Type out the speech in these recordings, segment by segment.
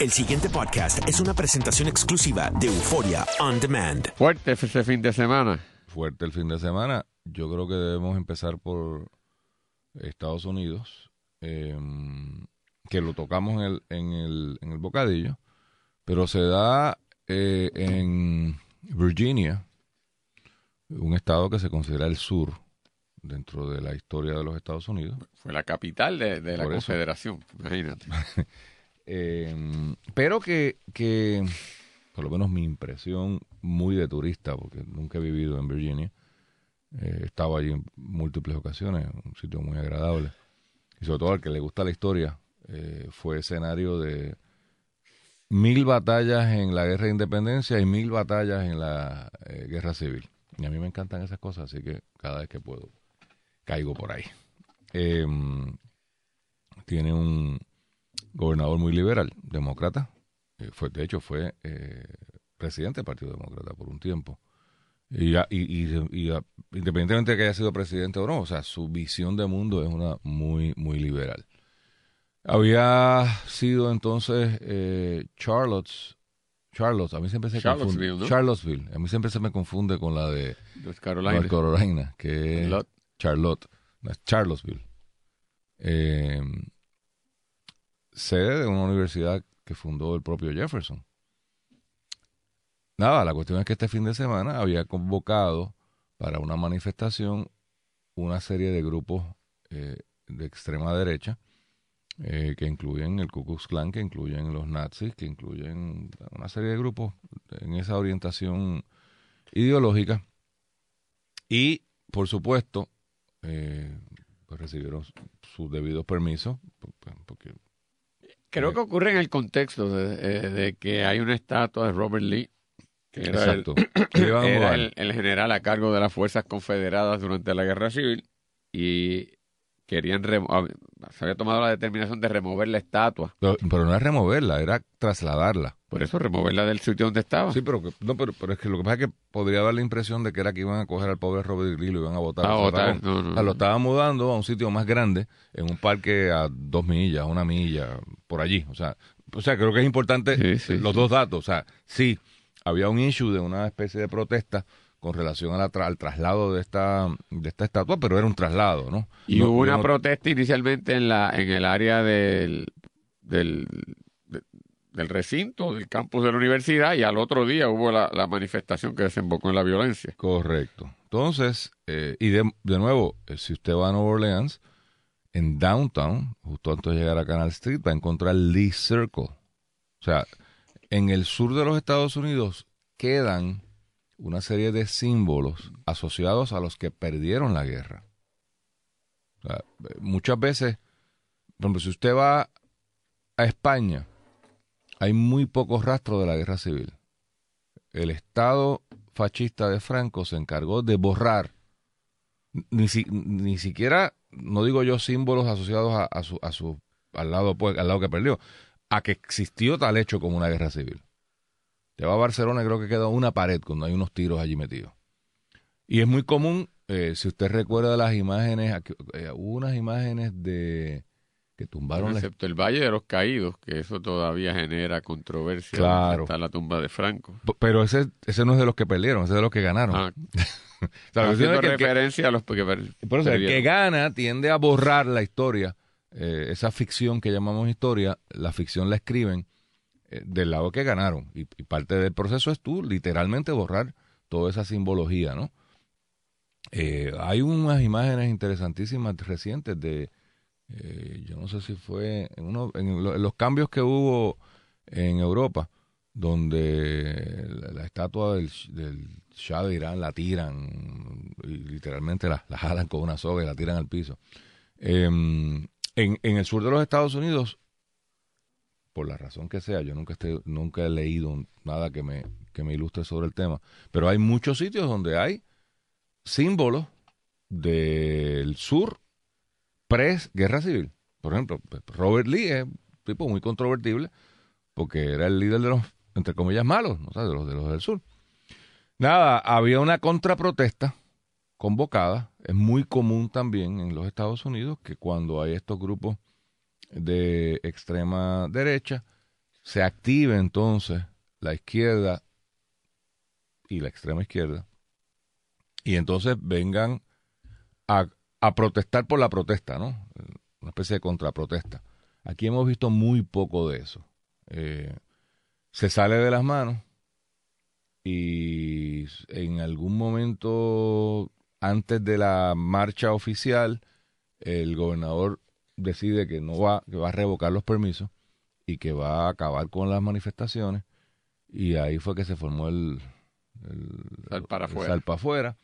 El siguiente podcast es una presentación exclusiva de Euforia On Demand. Fuerte ese fin de semana. Fuerte el fin de semana. Yo creo que debemos empezar por Estados Unidos, eh, que lo tocamos en el, en, el, en el bocadillo, pero se da eh, en Virginia, un estado que se considera el sur dentro de la historia de los Estados Unidos. Fue la capital de, de la eso. Confederación, imagínate. Eh, pero que, que, por lo menos mi impresión muy de turista, porque nunca he vivido en Virginia, eh, he estado allí en múltiples ocasiones, un sitio muy agradable, y sobre todo al que le gusta la historia, eh, fue escenario de mil batallas en la guerra de independencia y mil batallas en la eh, guerra civil. Y a mí me encantan esas cosas, así que cada vez que puedo caigo por ahí. Eh, tiene un gobernador muy liberal, demócrata. Eh, fue, de hecho, fue eh, presidente del Partido Demócrata por un tiempo. Y, ya- y, y- y, ah, independientemente de que haya sido presidente o no, o sea, su visión de mundo es una muy, muy liberal. Había sido entonces eh, Charlotte, Charlotte, a mí siempre se Charlottesville, confunde. ¿no? Charlottesville, a mí siempre se me confunde con la de North Carolina. North Carolina, que es Charlotte. No, Charlottesville. Eh, sede de una universidad que fundó el propio Jefferson. Nada, la cuestión es que este fin de semana había convocado para una manifestación una serie de grupos eh, de extrema derecha eh, que incluyen el Ku Klux Klan, que incluyen los nazis, que incluyen una serie de grupos en esa orientación ideológica. Y, por supuesto, eh, pues recibieron sus debidos permisos, pues, pues, porque Creo que ocurre en el contexto de, eh, de que hay una estatua de Robert Lee, que era, exacto, el general a cargo de las fuerzas confederadas durante la guerra civil, y querían remo- se había tomado la determinación de remover la estatua. Pero, pero no es removerla, era trasladarla. Por eso removerla del sitio donde estaba. Sí, pero, que- no, pero, pero es que lo que pasa es que podría dar la impresión de que era que iban a coger al pobre Robert Lee y lo iban a botar. A botar, Zaragón. no, no, O sea, lo estaban mudando a un sitio más grande, en un parque a dos millas, una milla, por allí. O sea, o sea creo que es importante Sí, sí, los sí. dos datos. O sea, sí, había un issue de una especie de protesta con relación a la tra- al traslado de esta, de esta estatua, pero era un traslado, ¿no? Y No- hubo una no- protesta inicialmente en la en el área del, del, de- del recinto, del campus de la universidad, y al otro día hubo la, la manifestación que desembocó en la violencia. Correcto. Entonces, eh, y de, de nuevo, eh, si usted va a Nueva Orleans, en Downtown, justo antes de llegar a Canal Street, va a encontrar Lee Circle. O sea, en el sur de los Estados Unidos quedan una serie de símbolos asociados a los que perdieron la guerra. Muchas veces, por ejemplo, si usted va a España, hay muy pocos rastros de la guerra civil. El Estado fascista de Franco se encargó de borrar ni, si- ni siquiera, no digo yo símbolos asociados a, a su, a su al lado pues, al lado que perdió, a que existió tal hecho como una guerra civil. Te va a Barcelona y creo que queda una pared cuando hay unos tiros allí metidos. Y es muy común, eh, si usted recuerda las imágenes, aquí, eh, hubo unas imágenes de que tumbaron Excepto el Valle de los Caídos, que eso todavía genera controversia. Claro. Está la tumba de Franco. P- Pero ese, ese no es de los que perdieron, ese es de los que ganaron. Ah, O sea, haciendo que que- referencia a los que per- Por eso, el que gana tiende a borrar la historia, eh, esa ficción que llamamos historia, la ficción la escriben eh, del lado que ganaron. Y, parte del proceso es tú, literalmente, borrar toda esa simbología, ¿no? Eh, hay unas imágenes interesantísimas recientes de, eh, yo no sé si fue en, uno, los cambios que hubo en Europa, donde la, estatua del, Shah de Irán la tiran, literalmente la, la jalan con una soga y la tiran al piso. Eh, en, en el sur de los Estados Unidos, por la razón que sea, yo nunca, nunca he leído nada que me, que me ilustre sobre el tema, pero hay muchos sitios donde hay símbolos del sur pre-guerra civil. Por ejemplo, pues, Robert Lee es un tipo muy controvertible porque era el líder de los, entre comillas, malos, ¿no? O de los, de los del sur. Nada, había una contraprotesta convocada. Es muy común también en los Estados Unidos que cuando hay estos grupos de extrema derecha se active entonces la izquierda y la extrema izquierda y entonces vengan a, protestar por la protesta, ¿no? Una especie de contraprotesta. Aquí hemos visto muy poco de eso. Eh, se sale de las manos y en algún momento antes de la marcha oficial el gobernador decide que no va que va a revocar los permisos y que va a acabar con las manifestaciones y ahí fue que se formó el, sal para el para afuera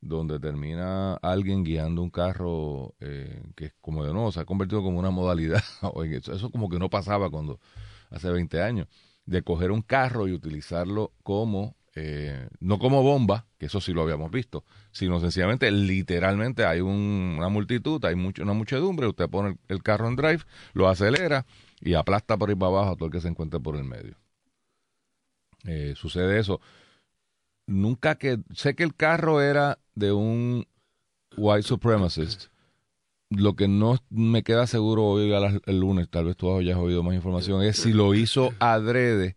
donde termina alguien guiando un carro eh, que como de nuevo se ha convertido como una modalidad eso, eso como que no pasaba cuando hace 20 años de coger un carro y utilizarlo como eh, no como bomba, que eso sí lo habíamos visto, sino sencillamente, literalmente hay un- una multitud, hay una muchedumbre, usted pone el, carro en drive, lo acelera y aplasta por ahí para abajo a todo el que se encuentre por el medio. Eh, sucede eso. Nunca que, sé que el carro era de un white supremacist, lo que no me queda seguro hoy a el lunes, tal vez tú hayas oído más información, es si lo hizo adrede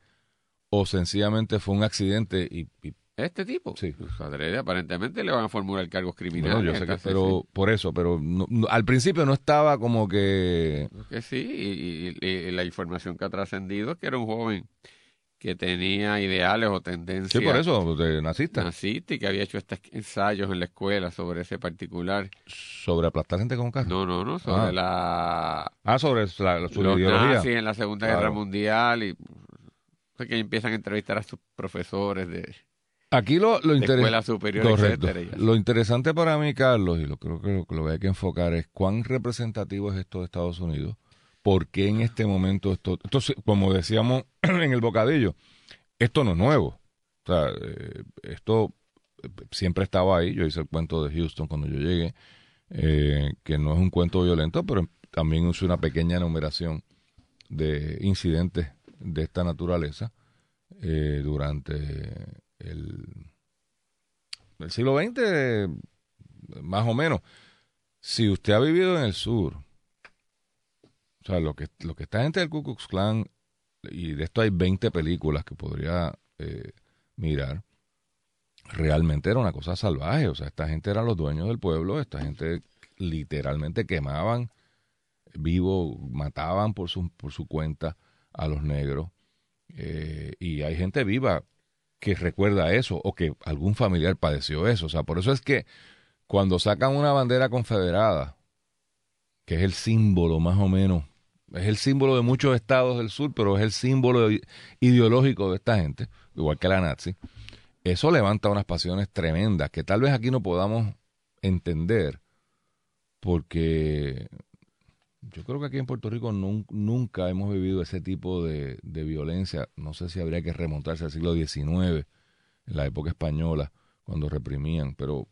o sencillamente fue un accidente y, y- Este tipo, Sí. pues, adrede, aparentemente le van a formular cargos criminales. bueno, yo sé que, pero por eso, pero no- no- al principio no estaba como que que sí, y, y- y la información que ha trascendido es que era un joven que tenía ideales o tendencias sí por eso de nazista nazistas y que había hecho estos ensayos en la escuela sobre ese particular. sobre aplastar gente con un carro. No, no, no, sobre Ah. la Ah, sobre la, su los ideología. nazis en la Segunda Claro. Guerra Mundial y que empiezan a entrevistar a sus profesores de, Aquí lo, lo interesante escuela superior, Correcto. etcétera. y así. Lo interesante para mí, Carlos, y lo creo que lo, que lo que hay que enfocar es cuán representativo es esto de Estados Unidos, por qué en este momento esto, como decíamos en el bocadillo, esto no es nuevo. O sea, eh, esto eh, siempre estaba ahí. Yo hice el cuento de Houston cuando yo llegué, eh, que no es un cuento violento, pero también hice una pequeña enumeración de incidentes de esta naturaleza eh, durante el, el siglo XX, más o menos. Si usted ha vivido en el sur, o sea, lo que, lo que esta gente del Ku Klan, y de esto hay 20 películas que podría eh, mirar, realmente era una cosa salvaje. O sea, esta gente eran los dueños del pueblo, esta gente literalmente quemaban vivo, mataban por su, por su cuenta a los negros. Eh, y hay gente viva que recuerda eso o que algún familiar padeció eso. O sea, por eso es que cuando sacan una bandera confederada, que es el símbolo más o menos, es el símbolo de muchos estados del sur, pero es el símbolo ideológico de esta gente, igual que la nazi, eso levanta unas pasiones tremendas que tal vez aquí no podamos entender, porque yo creo que aquí en Puerto Rico nun- nunca hemos vivido ese tipo de, violencia. No sé si habría que remontarse al siglo XIX, en la época española, cuando reprimían, pero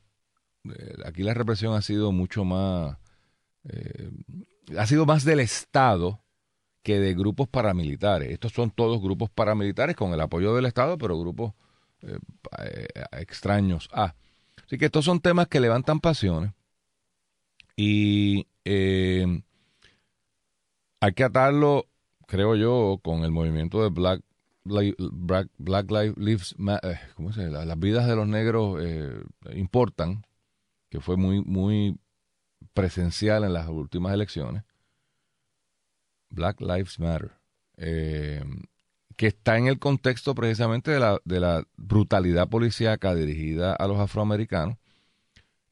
eh, aquí la represión ha sido mucho más, eh, ha sido más del Estado que de grupos paramilitares. Estos son todos grupos paramilitares con el apoyo del Estado, pero grupos eh, extraños a. Así que estos son temas que levantan pasiones y eh, hay que atarlo, creo yo, con el movimiento de Black Black, Black Lives Lives Ma- eh, Las vidas de los negros eh, importan, que fue muy muy presencial en las últimas elecciones. Black Lives Matter, eh, que está en el contexto precisamente de la, de la brutalidad policíaca dirigida a los afroamericanos,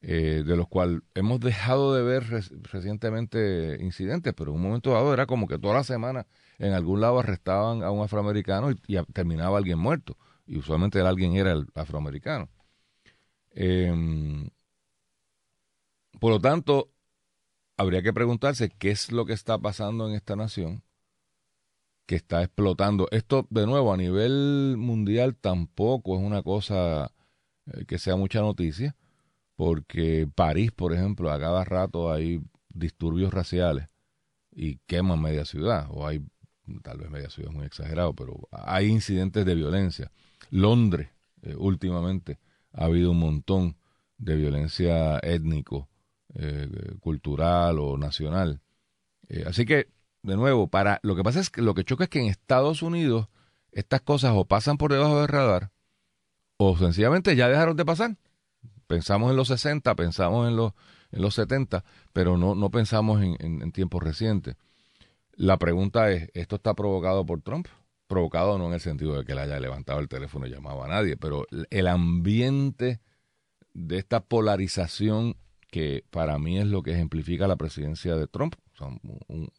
eh, de los cuales hemos dejado de ver recientemente incidentes, pero en un momento dado era como que toda la semana en algún lado arrestaban a un afroamericano y, y terminaba alguien muerto, y usualmente alguien era el afroamericano. Em, por lo tanto, habría que preguntarse qué es lo que está pasando en esta nación que está explotando. Esto, de nuevo, a nivel mundial tampoco es una cosa eh, que sea mucha noticia, porque París, por ejemplo, a cada rato hay disturbios raciales y queman media ciudad, o hay, tal vez media ciudad es muy exagerado, pero hay incidentes de violencia. Londres, eh, últimamente, ha habido un montón de violencia étnico, eh, cultural o nacional. Eh, así que de nuevo, para lo que pasa es que lo que choca es que en Estados Unidos estas cosas o pasan por debajo del radar o sencillamente ya dejaron de pasar. Pensamos en los 60, pensamos en los, en los 70, pero no, no pensamos en, en tiempos recientes. La pregunta es, ¿esto está provocado por Trump? Provocado no en el sentido de que él haya levantado el teléfono y llamado a nadie, pero el ambiente de esta polarización que para mí es lo que ejemplifica la presidencia de Trump.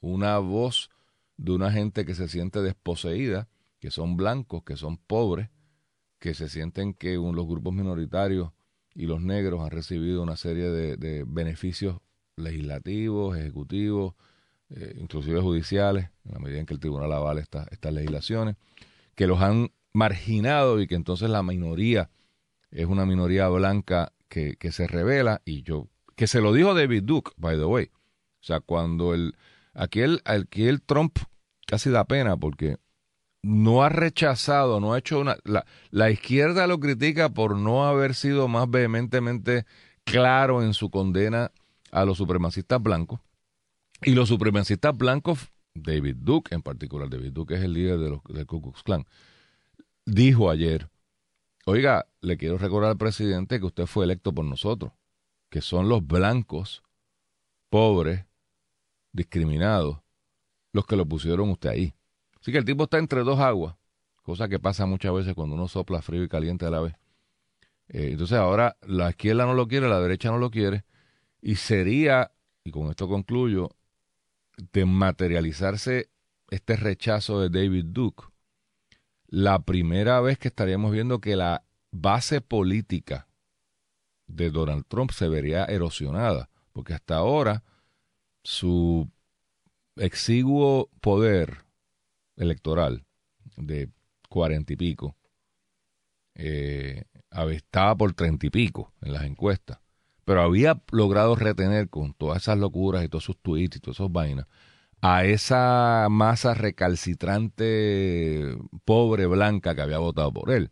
una voz de una gente que se siente desposeída, que son blancos, que son pobres, que se sienten que los grupos minoritarios y los negros han recibido una serie de, beneficios legislativos, ejecutivos, eh, inclusive judiciales, en la medida en que el tribunal avala estas legislaciones, que los han marginado y que entonces la minoría es una minoría blanca que, que se revela y yo que se lo dijo David Duke, by the way. O sea, cuando el, aquí el, aquí el Trump casi da pena porque no ha rechazado, no ha hecho una... La, izquierda lo critica por no haber sido más vehementemente claro en su condena a los supremacistas blancos. Y los supremacistas blancos, David Duke en particular, David Duke es el líder de los, del Ku Klux Klan, dijo ayer, oiga, le quiero recordar al presidente que usted fue electo por nosotros que son los blancos, pobres, discriminados, los que lo pusieron usted ahí. Así que el tipo está entre dos aguas, cosa que pasa muchas veces cuando uno sopla frío y caliente a la vez. Eh, entonces ahora la izquierda no lo quiere, la derecha no lo quiere, y sería, y con esto concluyo, de materializarse este rechazo de David Duke, la primera vez que estaríamos viendo que la base política de Donald Trump se vería erosionada, porque hasta ahora su exiguo poder electoral de cuarenta y pico eh, estaba por treinta y pico en las encuestas, pero había logrado retener con todas esas locuras y todos sus tweets y todas esas vainas a esa masa recalcitrante pobre blanca que había votado por él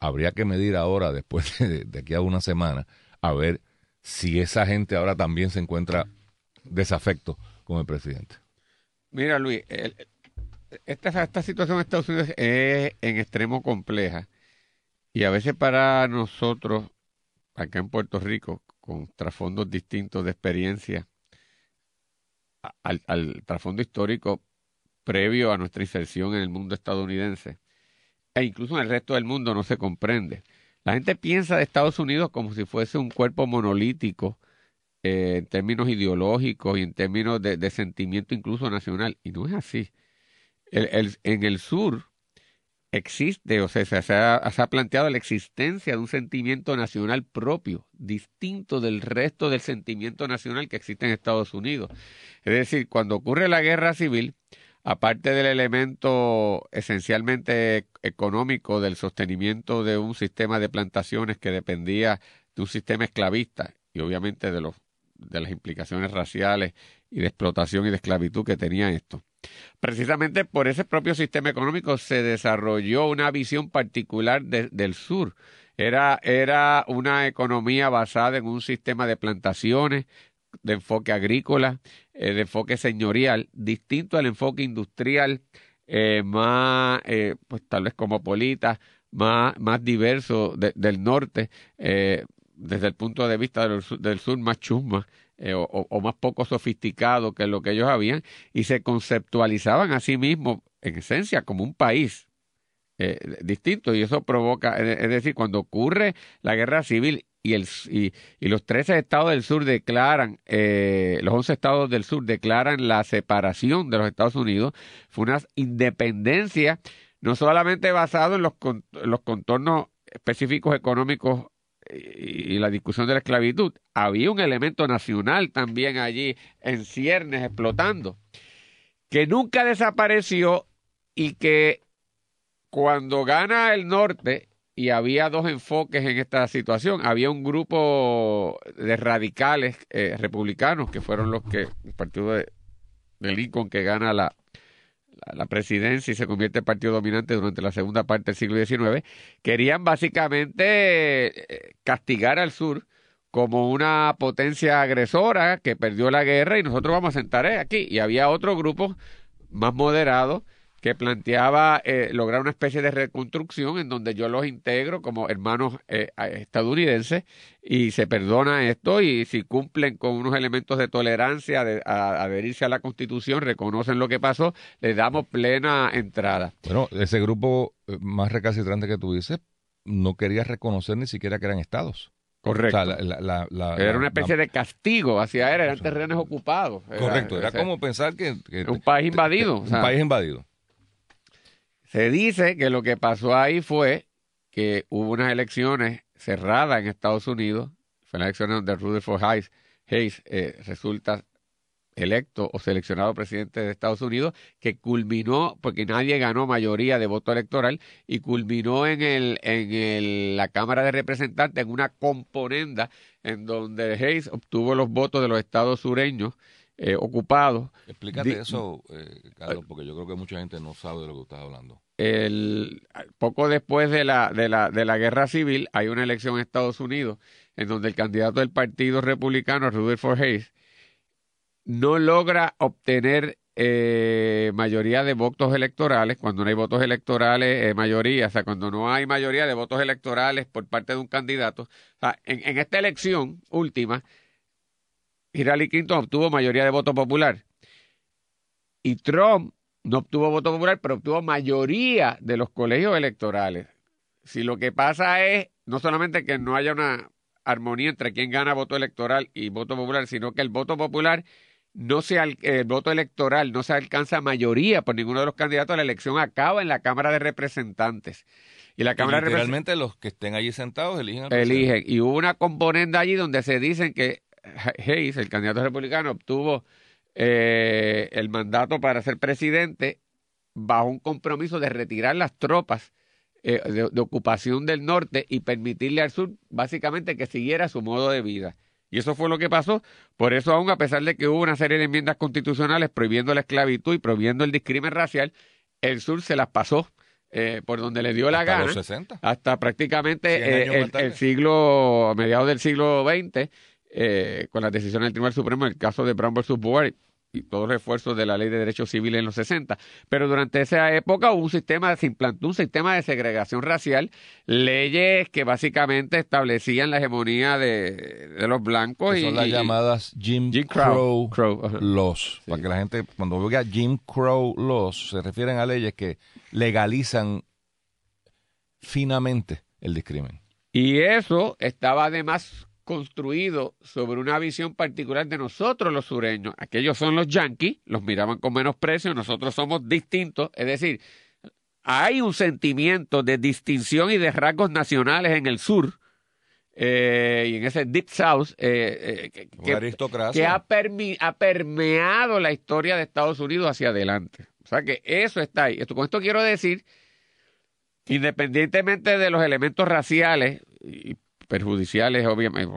habría que medir ahora, después de, aquí a una semana, a ver si esa gente ahora también se encuentra desafecto con el presidente. Mira, Luis, esta, esta situación en Estados Unidos es en extremo compleja y a veces para nosotros, acá en Puerto Rico, con trasfondos distintos de experiencia, al, trasfondo histórico previo a nuestra inserción en el mundo estadounidense, e incluso en el resto del mundo no se comprende. La gente piensa de Estados Unidos como si fuese un cuerpo monolítico eh, en términos ideológicos y en términos de, sentimiento incluso nacional, y no es así. En el sur existe, o sea, se ha, planteado la existencia de un sentimiento nacional propio, distinto del resto del sentimiento nacional que existe en Estados Unidos. Es decir, cuando ocurre la guerra civil, aparte del elemento esencialmente económico del sostenimiento de un sistema de plantaciones que dependía de un sistema esclavista y obviamente de, los, de las implicaciones raciales y de explotación y de esclavitud que tenía esto. Precisamente por ese propio sistema económico se desarrolló una visión particular del sur. Era, era una economía basada en un sistema de plantaciones, de enfoque agrícola, eh, de enfoque señorial, distinto al enfoque industrial, eh, más, eh, pues tal vez cosmopolita, más, más diverso del norte, desde el punto de vista del, del sur más chusma o, o, más poco sofisticado que lo que ellos habían, y se conceptualizaban a sí mismos, en esencia, como un país. distinto y eso provoca, es decir, cuando ocurre la guerra civil y, el, y, los 13 estados del sur declaran, eh, los 11 estados del sur declaran la separación de los Estados Unidos, fue una independencia no solamente basado en los, los contornos específicos económicos y, la discusión de la esclavitud, había un elemento nacional también allí en ciernes explotando, que nunca desapareció y que cuando gana el norte y había dos enfoques en esta situación. Había un grupo de radicales eh, republicanos que fueron los que, el partido de, Lincoln que gana la, la, presidencia y se convierte en partido dominante durante la segunda parte del siglo XIX, querían básicamente eh, castigar al sur como una potencia agresora que perdió la guerra y nosotros vamos a sentar aquí. Y había otro grupo más moderado que planteaba eh, lograr una especie de reconstrucción en donde yo los integro como hermanos eh, estadounidenses y se perdona esto y si cumplen con unos elementos de tolerancia, de adherirse a la constitución, reconocen lo que pasó, les damos plena entrada. Bueno, ese grupo eh, más recalcitrante que tú dices no quería reconocer ni siquiera que eran estados. Correcto. era una especie de castigo hacia él, eran terrenos ocupados. Correcto, era, como pensar que, Un país invadido. un país invadido. Se dice que lo que pasó ahí fue que hubo unas elecciones cerradas en Estados Unidos, fue la elección donde Rutherford Hayes, Hayes eh, resulta electo o seleccionado presidente de Estados Unidos, que culminó, porque nadie ganó mayoría de voto electoral, y culminó en, el, en el, la Cámara de Representantes en una componenda en donde Hayes obtuvo los votos de los estados sureños eh, ocupados. Explícate eso, eh, Carlos, porque yo creo que mucha gente no sabe de lo que estás hablando. El, poco después de la, de, la, de la guerra civil hay una elección en Estados Unidos en donde el candidato del Partido Republicano, Rutherford Hayes, no logra obtener eh, mayoría de votos electorales, cuando no hay votos electorales, eh, mayoría, o sea, cuando no hay mayoría de votos electorales por parte de un candidato. O sea, en, en esta elección última, Hillary Clinton obtuvo mayoría de voto popular y Trump no obtuvo voto popular, pero obtuvo mayoría de los colegios electorales. Si lo que pasa es no solamente que no haya una armonía entre quien gana voto electoral y voto popular, sino que el voto popular no se el voto electoral no se alcanza mayoría por ninguno de los candidatos, la elección acaba en la Cámara de Representantes. Y la Cámara realmente los que estén allí sentados eligen al Eligen. Y hubo una componente allí donde se dicen que Hayes, el candidato republicano, obtuvo eh, el mandato para ser presidente bajo un compromiso de retirar las tropas eh, de ocupación del norte y permitirle al sur básicamente que siguiera su modo de vida. Y eso fue lo que pasó. Por eso, aún a pesar de que hubo una serie de enmiendas constitucionales prohibiendo la esclavitud y prohibiendo el discrimen racial, el sur se las pasó eh, por donde le dio la gana. Hasta prácticamente eh, el, siglo, a mediados del siglo XX, eh, con las decisiones del Tribunal Supremo, en el caso de Brown versus Board, y todos los esfuerzos de la ley de derechos civiles en los 60. Pero durante esa época hubo un sistema, se implantó un sistema de segregación racial, leyes que básicamente establecían la hegemonía de, los blancos. y, son las llamadas Jim, Crow, laws. Para que la gente, cuando oiga Jim Crow laws, se refieren a leyes que legalizan finamente el discrimen. Y eso estaba además construido sobre una visión particular de nosotros los sureños. Aquellos son los yanquis, los miraban con menos precio, nosotros somos distintos, es decir, hay un sentimiento de distinción y de rasgos nacionales en el sur, eh, y en ese Deep South eh, eh, que, ha, ha, permeado la historia de Estados Unidos hacia adelante. O sea que eso está ahí. Esto, con esto quiero decir, independientemente de los elementos raciales, y perjudiciales, obviamente,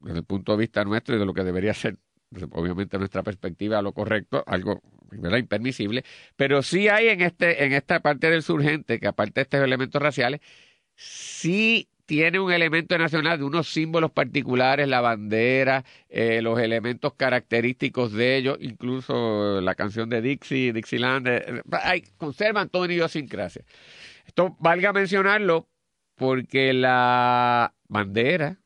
desde el punto de vista nuestro y de lo que debería ser, obviamente, nuestra perspectiva, lo correcto, algo ¿verdad? impermisible, pero sí hay en, este, en esta parte del surgente, que aparte de estos elementos raciales, sí tiene un elemento nacional de unos símbolos particulares, la bandera, eh, los elementos característicos de ellos, incluso la canción de Dixie, Dixieland, eh, hay, conservan toda una idiosincrasia. Esto valga mencionarlo porque la bandera,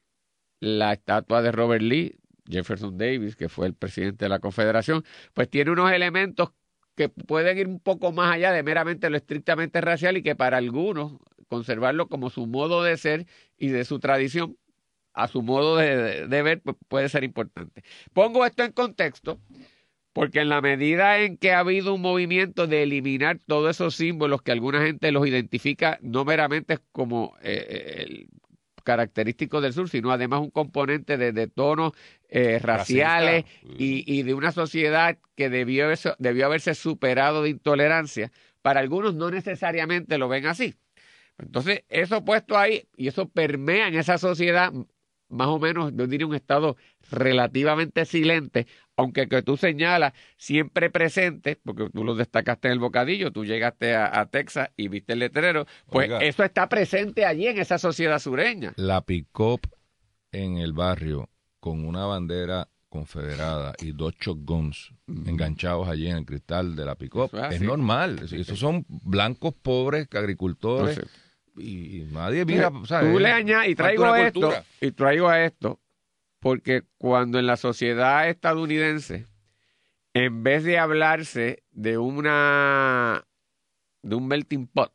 la estatua de Robert Lee, Jefferson Davis, que fue el presidente de la Confederación, pues tiene unos elementos que pueden ir un poco más allá de meramente lo estrictamente racial y que para algunos conservarlo como su modo de ser y de su tradición, a su modo de, ver, pues puede ser importante. Pongo esto en contexto porque en la medida en que ha habido un movimiento de eliminar todos esos símbolos que alguna gente los identifica no meramente como eh, eh característicos del sur, sino además un componente de, tonos eh, raciales y, de una sociedad que debió, debió haberse superado de intolerancia, para algunos no necesariamente lo ven así. Entonces, eso puesto ahí y eso permea en esa sociedad más o menos, yo diría un estado relativamente silente, aunque que tú señalas siempre presente, porque tú lo destacaste en el bocadillo, tú llegaste a, Texas y viste el letrero, pues eso está presente allí en esa sociedad sureña. La pick en el barrio con una bandera confederada y dos shotguns enganchados allí en el cristal de la pick Eso es normal. Esos son blancos pobres agricultores y nadie mira, ¿sabes? Tú le añades, y traigo esto, cultura. y traigo a esto, porque cuando en la sociedad estadounidense, en vez de hablarse de una de un melting pot,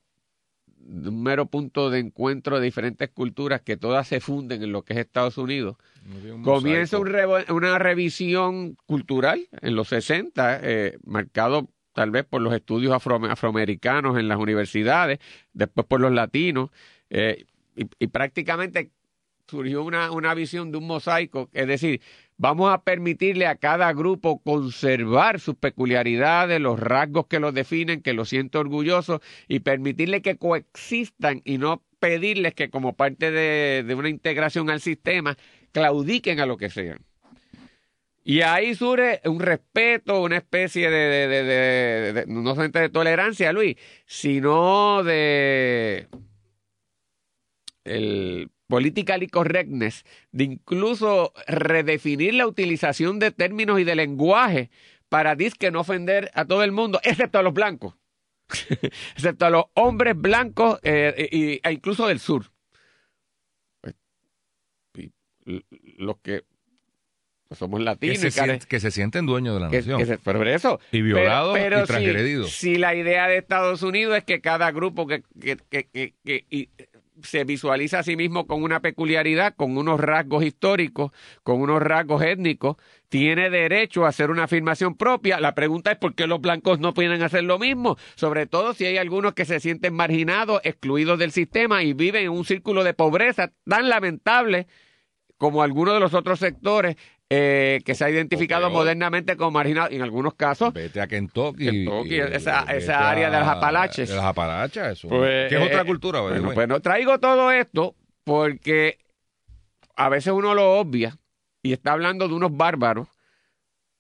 de un mero punto de encuentro de diferentes culturas que todas se funden en lo que es Estados Unidos, Un comienza un una revisión cultural en los 60, eh, marcado tal vez por los estudios afro- afroamericanos en las universidades, después por los latinos, eh, y, y prácticamente surgió una, una visión de un mosaico, es decir, vamos a permitirle a cada grupo conservar sus peculiaridades, los rasgos que los definen, que los siente orgullosos, y permitirle que coexistan y no pedirles que como parte de, de una integración al sistema claudiquen a lo que sean. Y ahí surge un respeto, una especie de- de- de- no solamente de tolerancia, Luis, sino de el political correctness, de incluso redefinir la utilización de términos y de lenguaje para disque no ofender a todo el mundo, excepto a los blancos, excepto a los hombres blancos eh, e incluso del sur. L- los que somos que latinos se, que se sienten dueños de la nación. que se- pero eso. Y violados pero, y pero transgredidos. Si, la idea de Estados Unidos es que cada grupo que, que, que- que- que- y se visualiza a sí mismo con una peculiaridad, con unos rasgos históricos, con unos rasgos étnicos, tiene derecho a hacer una afirmación propia. La pregunta es por qué los blancos no pueden hacer lo mismo, sobre todo si hay algunos que se sienten marginados, excluidos del sistema y viven en un círculo de pobreza tan lamentable como algunos de los otros sectores eh, que se ha identificado modernamente como marginados, y en algunos casos, Vete a Kentucky. Kentucky, y- esa- área de las Apalaches. De las Apalaches, eso. Pues, que es eh, otra cultura, by the bueno, pues no traigo todo esto porque a veces uno lo obvia y está hablando de unos bárbaros,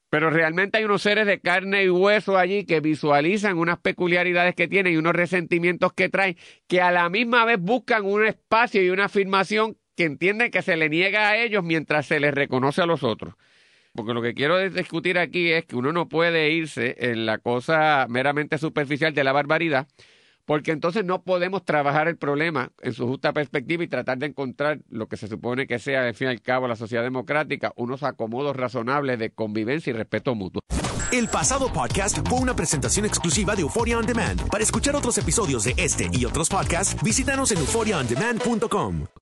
pero realmente hay unos seres de carne y hueso allí que visualizan unas peculiaridades que tienen y unos resentimientos que traen, que a la misma vez buscan un espacio y una afirmación que entienden que se le niega a ellos mientras se les reconoce a los otros. Porque lo que quiero discutir aquí es que uno no puede irse en la cosa meramente superficial de la barbaridad, porque entonces no podemos trabajar el problema en su justa perspectiva y tratar de encontrar lo que se supone que sea, al fin y al cabo, la sociedad democrática, unos acomodos razonables de convivencia y respeto mutuo. El pasado podcast fue una presentación exclusiva de Euphoria On Demand. Para escuchar otros episodios de este y otros podcasts, visítanos en euphoriaondemand.com.